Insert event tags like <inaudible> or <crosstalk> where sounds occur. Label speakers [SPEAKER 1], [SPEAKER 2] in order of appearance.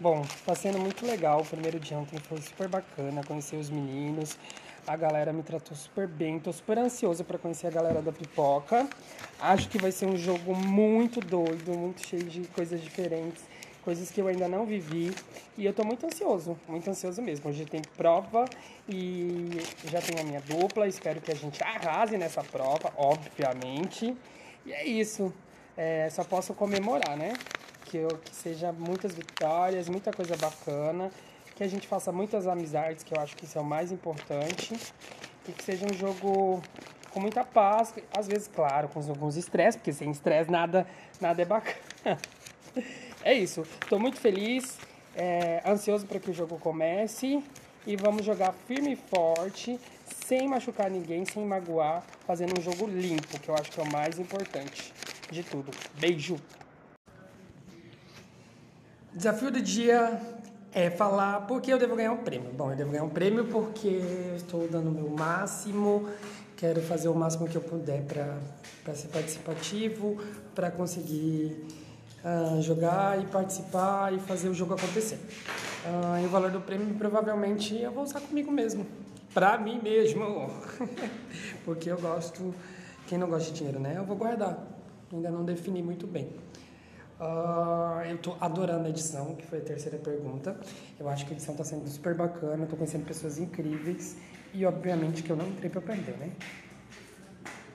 [SPEAKER 1] Bom, tá sendo muito legal. O primeiro dia ontem foi super bacana, conhecer os meninos. A galera me tratou super bem. Tô super ansioso para conhecer a galera da pipoca. Acho que vai ser um jogo muito doido, muito cheio de coisas diferentes, coisas que eu ainda não vivi. E eu tô muito ansioso, muito ansioso mesmo. Hoje tem prova e já tenho a minha dupla. Espero que a gente arrase nessa prova, obviamente. E é isso. É, só posso comemorar, né? Que, eu, que seja muitas vitórias, muita coisa bacana, que a gente faça muitas amizades, que eu acho que isso é o mais importante, e que seja um jogo com muita paz, às vezes, claro, com alguns estresse, porque sem estresse nada, nada é bacana. <laughs> É isso, estou muito feliz, é, ansioso para que o jogo comece e vamos jogar firme e forte, sem machucar ninguém, sem magoar, fazendo um jogo limpo, que eu acho que é o mais importante de tudo. Beijo! Desafio do dia é falar por que eu devo ganhar um prêmio. Bom, eu devo ganhar um prêmio porque estou dando o meu máximo, quero fazer o máximo que eu puder para ser participativo, para conseguir uh, jogar e participar e fazer o jogo acontecer. Uh, e o valor do prêmio provavelmente eu vou usar comigo mesmo, para mim mesmo, <laughs> porque eu gosto. Quem não gosta de dinheiro, né? Eu vou guardar. Ainda não defini muito bem. Uh, eu estou adorando a edição, que foi a terceira pergunta. Eu acho que a edição está sendo super bacana, estou conhecendo pessoas incríveis e, obviamente, que eu não entrei para aprender, né?